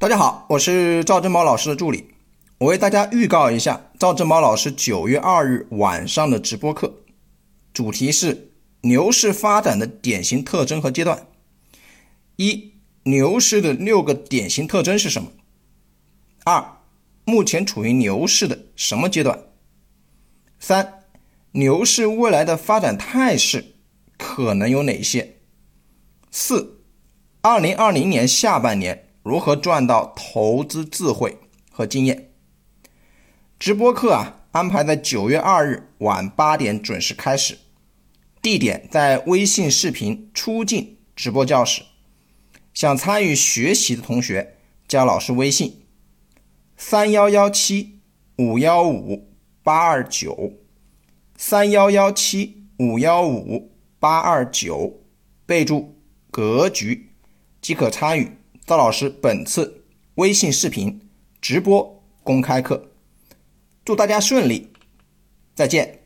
大家好，我是赵正宝老师的助理。我为大家预告一下赵正宝老师九月二日晚上的直播课，主题是牛市发展的典型特征和阶段。一、牛市的六个典型特征是什么？二、目前处于牛市的什么阶段？三、牛市未来的发展态势可能有哪些？四、二零二零年下半年如何赚到投资智慧和经验？直播课啊，安排在九月二日晚八点准时开始，地点在微信视频出镜直播教室。想参与学习的同学，加老师微信：三幺幺七五幺五八二九，三幺幺七五幺五八二九，备注“格局”，即可参与赵老师本次微信视频直播公开课。祝大家顺利，再见。